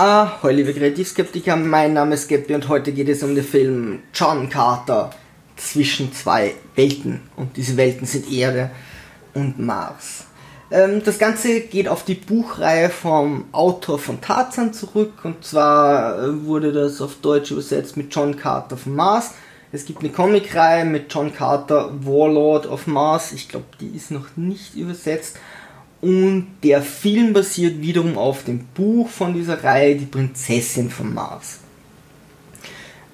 Ah, hallo liebe Kreativskeptiker, mein Name ist Geppi und heute geht es um den Film John Carter zwischen zwei Welten. Und diese Welten sind Erde und Mars. Ähm, das Ganze geht auf die Buchreihe vom Autor von Tarzan zurück und zwar äh, wurde das auf Deutsch übersetzt mit John Carter von Mars. Es gibt eine Comicreihe mit John Carter, Warlord of Mars. Ich glaube, die ist noch nicht übersetzt. Und der Film basiert wiederum auf dem Buch von dieser Reihe, Die Prinzessin von Mars.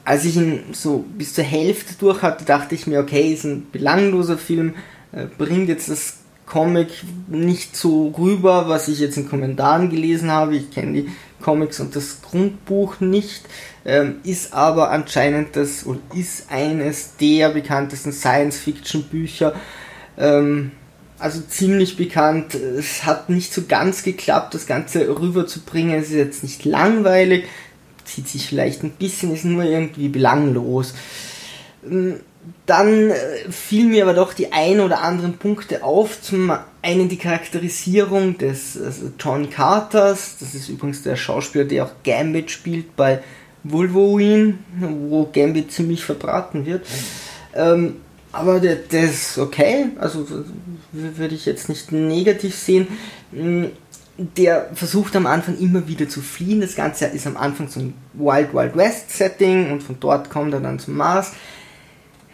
Als ich ihn so bis zur Hälfte durch hatte, dachte ich mir, okay, ist ein belangloser Film, äh, bringt jetzt das Comic nicht so rüber, was ich jetzt in Kommentaren gelesen habe. Ich kenne die Comics und das Grundbuch nicht, ähm, ist aber anscheinend das und ist eines der bekanntesten Science-Fiction-Bücher. Ähm, also ziemlich bekannt. Es hat nicht so ganz geklappt, das Ganze rüberzubringen. Es ist jetzt nicht langweilig, zieht sich vielleicht ein bisschen, ist nur irgendwie belanglos. Ähm, dann äh, fiel mir aber doch die ein oder anderen Punkte auf. Zum einen die Charakterisierung des also John Carters. Das ist übrigens der Schauspieler, der auch Gambit spielt bei Wolverine, wo Gambit ziemlich verbraten wird. Ähm, aber der, der ist okay, also würde ich jetzt nicht negativ sehen. Mm, der versucht am Anfang immer wieder zu fliehen. Das Ganze ist am Anfang so ein Wild Wild West Setting und von dort kommt er dann zum Mars.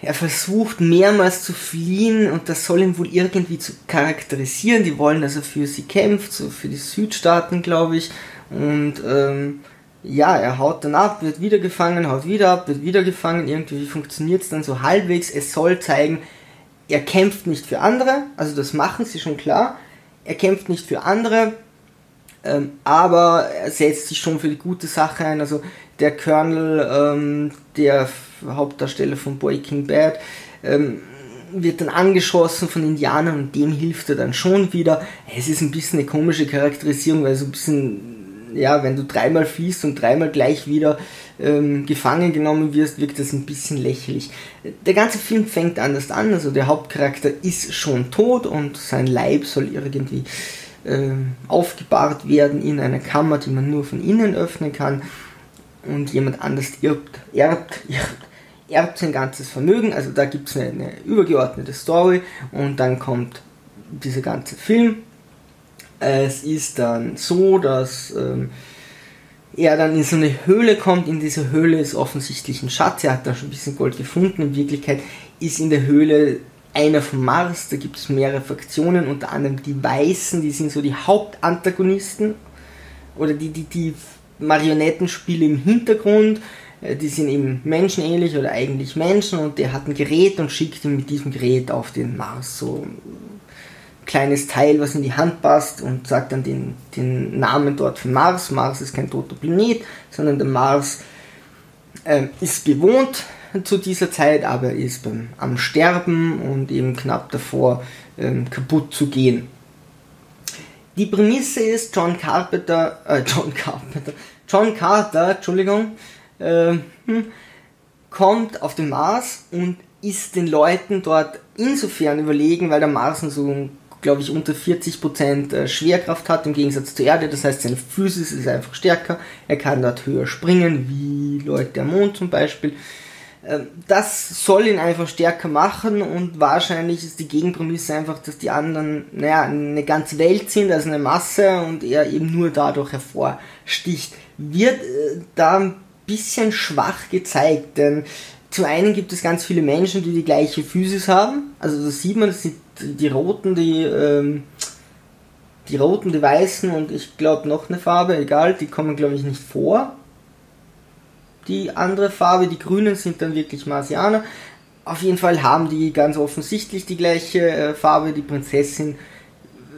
Er versucht mehrmals zu fliehen und das soll ihn wohl irgendwie zu charakterisieren. Die wollen, dass er für sie kämpft, so für die Südstaaten, glaube ich. Und ähm, ja, er haut dann ab, wird wieder gefangen, haut wieder ab, wird wieder gefangen. Irgendwie funktioniert es dann so halbwegs. Es soll zeigen, er kämpft nicht für andere, also das machen sie schon klar. Er kämpft nicht für andere, ähm, aber er setzt sich schon für die gute Sache ein. Also der Colonel, ähm, der Hauptdarsteller von Breaking Bad, ähm, wird dann angeschossen von Indianern und dem hilft er dann schon wieder. Es ist ein bisschen eine komische Charakterisierung, weil so ein bisschen ja, wenn du dreimal fließt und dreimal gleich wieder ähm, gefangen genommen wirst, wirkt das ein bisschen lächerlich. Der ganze Film fängt anders an, also der Hauptcharakter ist schon tot und sein Leib soll irgendwie ähm, aufgebahrt werden in einer Kammer, die man nur von innen öffnen kann. Und jemand anders erbt, erbt, erbt, erbt sein ganzes Vermögen, also da gibt es eine, eine übergeordnete Story und dann kommt dieser ganze Film es ist dann so, dass ähm, er dann in so eine Höhle kommt. In dieser Höhle ist offensichtlich ein Schatz. Er hat da schon ein bisschen Gold gefunden. In Wirklichkeit ist in der Höhle einer vom Mars. Da gibt es mehrere Fraktionen, unter anderem die Weißen, die sind so die Hauptantagonisten. Oder die, die, die Marionettenspiele im Hintergrund. Äh, die sind eben menschenähnlich oder eigentlich Menschen und der hat ein Gerät und schickt ihn mit diesem Gerät auf den Mars. So kleines Teil, was in die Hand passt und sagt dann den, den Namen dort von Mars. Mars ist kein toter Planet, sondern der Mars äh, ist bewohnt zu dieser Zeit, aber ist beim, am Sterben und eben knapp davor ähm, kaputt zu gehen. Die Prämisse ist, John Carpenter, äh, John Carpenter, John Carter, Entschuldigung, äh, kommt auf den Mars und ist den Leuten dort insofern überlegen, weil der Mars so ein glaube ich, unter 40% äh, Schwerkraft hat im Gegensatz zur Erde. Das heißt, seine Physis ist einfach stärker. Er kann dort höher springen, wie Leute am Mond zum Beispiel. Ähm, das soll ihn einfach stärker machen und wahrscheinlich ist die Gegenprämisse einfach, dass die anderen, naja, eine ganze Welt sind, also eine Masse und er eben nur dadurch hervorsticht. Wird äh, da ein bisschen schwach gezeigt, denn zum einen gibt es ganz viele Menschen, die die gleiche Physis haben. Also das sieht man, das sind die roten, die, ähm, die roten, die weißen und ich glaube noch eine Farbe, egal, die kommen glaube ich nicht vor. Die andere Farbe, die grünen sind dann wirklich Marsianer. Auf jeden Fall haben die ganz offensichtlich die gleiche äh, Farbe. Die Prinzessin,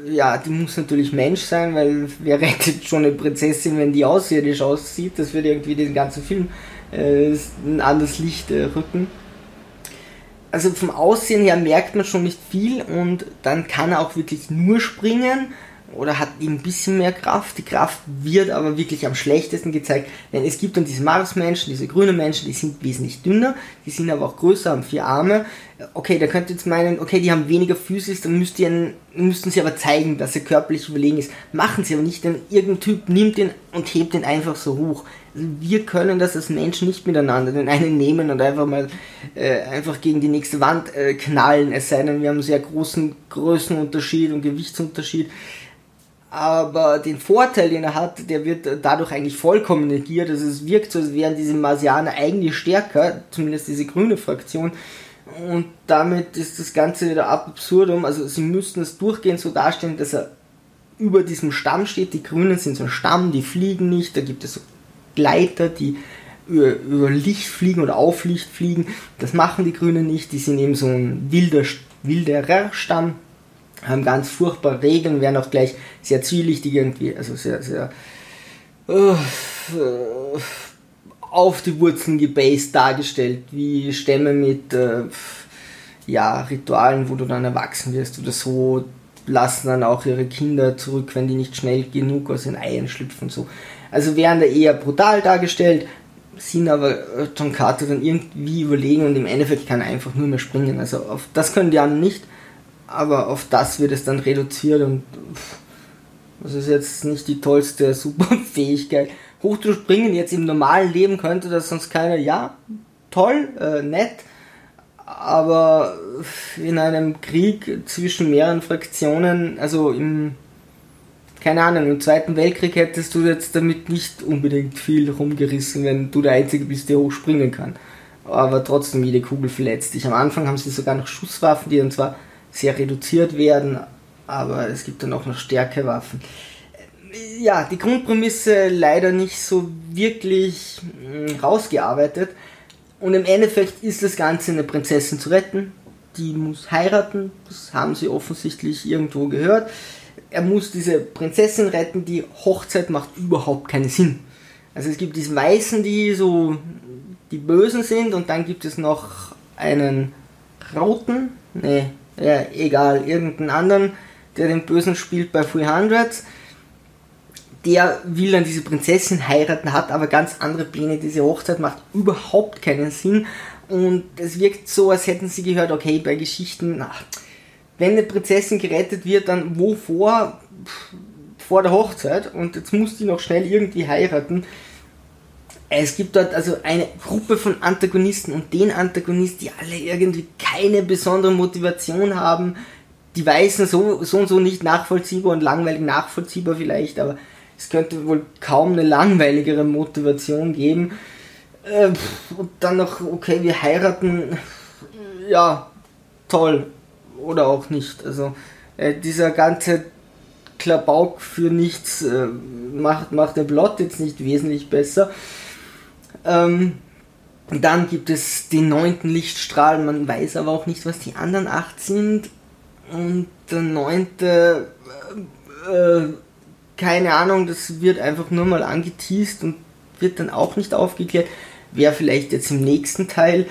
ja, die muss natürlich Mensch sein, weil wer rettet schon eine Prinzessin, wenn die außerirdisch aussieht? Das würde irgendwie den ganzen Film äh, ein anderes Licht äh, rücken also vom Aussehen her merkt man schon nicht viel und dann kann er auch wirklich nur springen oder hat ein bisschen mehr Kraft. Die Kraft wird aber wirklich am schlechtesten gezeigt, denn es gibt dann diese Marsmenschen, diese grünen Menschen, die sind wesentlich dünner, die sind aber auch größer, haben vier Arme. Okay, da könnt ihr jetzt meinen, okay, die haben weniger Physis, dann müsst ihr, müssten sie aber zeigen, dass er körperlich überlegen ist. Machen sie aber nicht, denn irgendein Typ nimmt den und hebt den einfach so hoch. Also wir können das als Menschen nicht miteinander, den einen nehmen und einfach mal äh, einfach gegen die nächste Wand äh, knallen, es sei denn, wir haben einen sehr großen Größenunterschied und Gewichtsunterschied aber den Vorteil, den er hat, der wird dadurch eigentlich vollkommen negiert. Also es wirkt so, als wären diese Marsianer eigentlich stärker, zumindest diese grüne Fraktion. Und damit ist das Ganze wieder absurdum. Also sie müssten es durchgehend so darstellen, dass er über diesem Stamm steht. Die Grünen sind so ein Stamm, die fliegen nicht. Da gibt es so Gleiter, die über, über Licht fliegen oder auf Licht fliegen. Das machen die Grünen nicht. Die sind eben so ein wilder, wilderer Stamm haben ganz furchtbare Regeln, werden auch gleich sehr zwielichtig irgendwie, also sehr, sehr uh, auf die Wurzeln gebased dargestellt, wie Stämme mit uh, ja, Ritualen, wo du dann erwachsen wirst oder so, lassen dann auch ihre Kinder zurück, wenn die nicht schnell genug aus den Eiern schlüpfen so. Also werden da eher brutal dargestellt, sind aber John Carter dann irgendwie überlegen und im Endeffekt kann er einfach nur mehr springen. Also auf das können die anderen nicht aber auf das wird es dann reduziert und das ist jetzt nicht die tollste Superfähigkeit. Hochzuspringen jetzt im normalen Leben könnte das sonst keiner, ja, toll, äh, nett, aber in einem Krieg zwischen mehreren Fraktionen, also im, keine Ahnung, im Zweiten Weltkrieg hättest du jetzt damit nicht unbedingt viel rumgerissen, wenn du der Einzige bist, der hochspringen kann. Aber trotzdem, jede Kugel verletzt dich. Am Anfang haben sie sogar noch Schusswaffen, die dann zwar sehr reduziert werden, aber es gibt dann auch noch Stärkewaffen. Ja, die Grundprämisse leider nicht so wirklich hm, rausgearbeitet. Und im Endeffekt ist das Ganze eine Prinzessin zu retten. Die muss heiraten, das haben sie offensichtlich irgendwo gehört. Er muss diese Prinzessin retten, die Hochzeit macht überhaupt keinen Sinn. Also es gibt diese Weißen, die so die Bösen sind und dann gibt es noch einen Roten, nee, ja, egal, irgendeinen anderen, der den Bösen spielt bei 300. Der will dann diese Prinzessin heiraten, hat aber ganz andere Pläne. Diese Hochzeit macht überhaupt keinen Sinn. Und es wirkt so, als hätten sie gehört, okay, bei Geschichten, ach, wenn eine Prinzessin gerettet wird, dann wovor? Vor der Hochzeit. Und jetzt muss die noch schnell irgendwie heiraten es gibt dort also eine Gruppe von Antagonisten und den Antagonisten, die alle irgendwie keine besondere Motivation haben. Die Weißen so, so und so nicht nachvollziehbar und langweilig nachvollziehbar vielleicht, aber es könnte wohl kaum eine langweiligere Motivation geben. Äh, und dann noch, okay, wir heiraten, ja, toll. Oder auch nicht. Also äh, dieser ganze Klabauk für nichts äh, macht, macht den Plot jetzt nicht wesentlich besser. Ähm, dann gibt es den neunten Lichtstrahl, man weiß aber auch nicht, was die anderen acht sind. Und der neunte, äh, äh, keine Ahnung, das wird einfach nur mal angeteased und wird dann auch nicht aufgeklärt. Wäre vielleicht jetzt im nächsten Teil,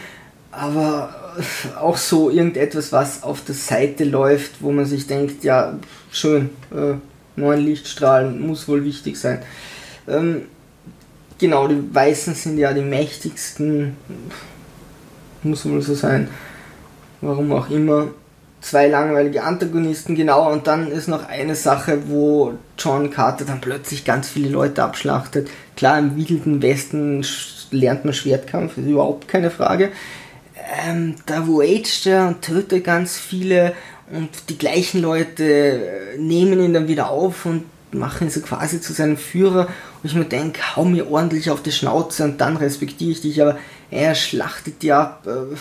aber auch so irgendetwas, was auf der Seite läuft, wo man sich denkt, ja, schön, äh, neun Lichtstrahlen muss wohl wichtig sein. Ähm, Genau, die Weißen sind ja die mächtigsten, muss wohl so sein, warum auch immer. Zwei langweilige Antagonisten, genau, und dann ist noch eine Sache, wo John Carter dann plötzlich ganz viele Leute abschlachtet. Klar, im wilden Westen lernt man Schwertkampf, ist überhaupt keine Frage. Ähm, da waged er und tötet ganz viele und die gleichen Leute nehmen ihn dann wieder auf und machen so quasi zu seinem Führer. Wo ich mir denke, hau mir ordentlich auf die Schnauze und dann respektiere ich dich, aber er schlachtet die ab. Äh,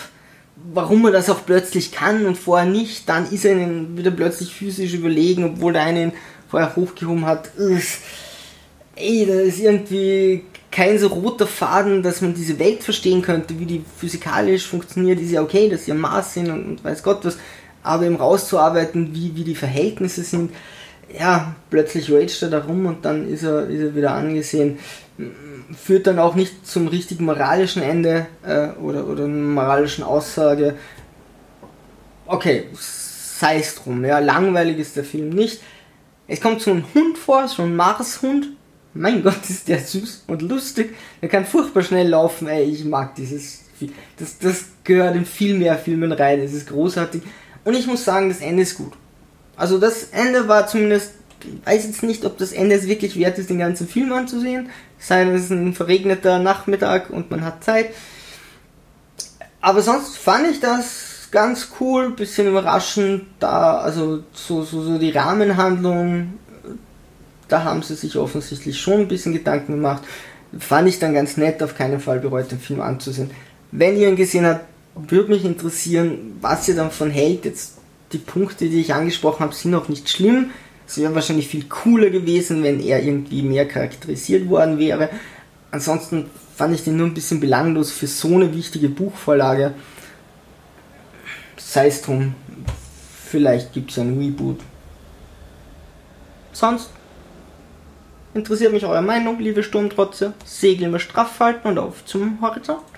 warum er das auch plötzlich kann und vorher nicht, dann ist er ihnen wieder plötzlich physisch überlegen, obwohl der eine ihn vorher hochgehoben hat. Ey, da ist irgendwie kein so roter Faden, dass man diese Welt verstehen könnte, wie die physikalisch funktioniert, ist ja okay, dass sie am Mars sind und, und weiß Gott was, aber eben rauszuarbeiten, wie, wie die Verhältnisse sind, ja, plötzlich raged er da rum und dann ist er, ist er wieder angesehen. Führt dann auch nicht zum richtigen moralischen Ende äh, oder, oder einer moralischen Aussage. Okay, sei es drum. Ja, langweilig ist der Film nicht. Es kommt so ein Hund vor, so ein Marshund. Mein Gott, ist der süß und lustig. Der kann furchtbar schnell laufen, ey, ich mag dieses. Das, das gehört in viel mehr Filmen rein, es ist großartig. Und ich muss sagen, das Ende ist gut. Also das Ende war zumindest, ich weiß jetzt nicht, ob das Ende es wirklich wert ist, den ganzen Film anzusehen. Sei es ein verregneter Nachmittag und man hat Zeit. Aber sonst fand ich das ganz cool, bisschen überraschend, da, also so, so, so die Rahmenhandlung, da haben sie sich offensichtlich schon ein bisschen Gedanken gemacht. Fand ich dann ganz nett, auf keinen Fall bereut, den Film anzusehen. Wenn ihr ihn gesehen habt, würde mich interessieren, was ihr davon hält. Jetzt die Punkte, die ich angesprochen habe, sind auch nicht schlimm. Es wäre wahrscheinlich viel cooler gewesen, wenn er irgendwie mehr charakterisiert worden wäre. Ansonsten fand ich den nur ein bisschen belanglos für so eine wichtige Buchvorlage. Sei es drum, vielleicht gibt es ein Reboot. Sonst interessiert mich eure Meinung, liebe Sturmtrotze. Segel immer straff halten und auf zum Horizont.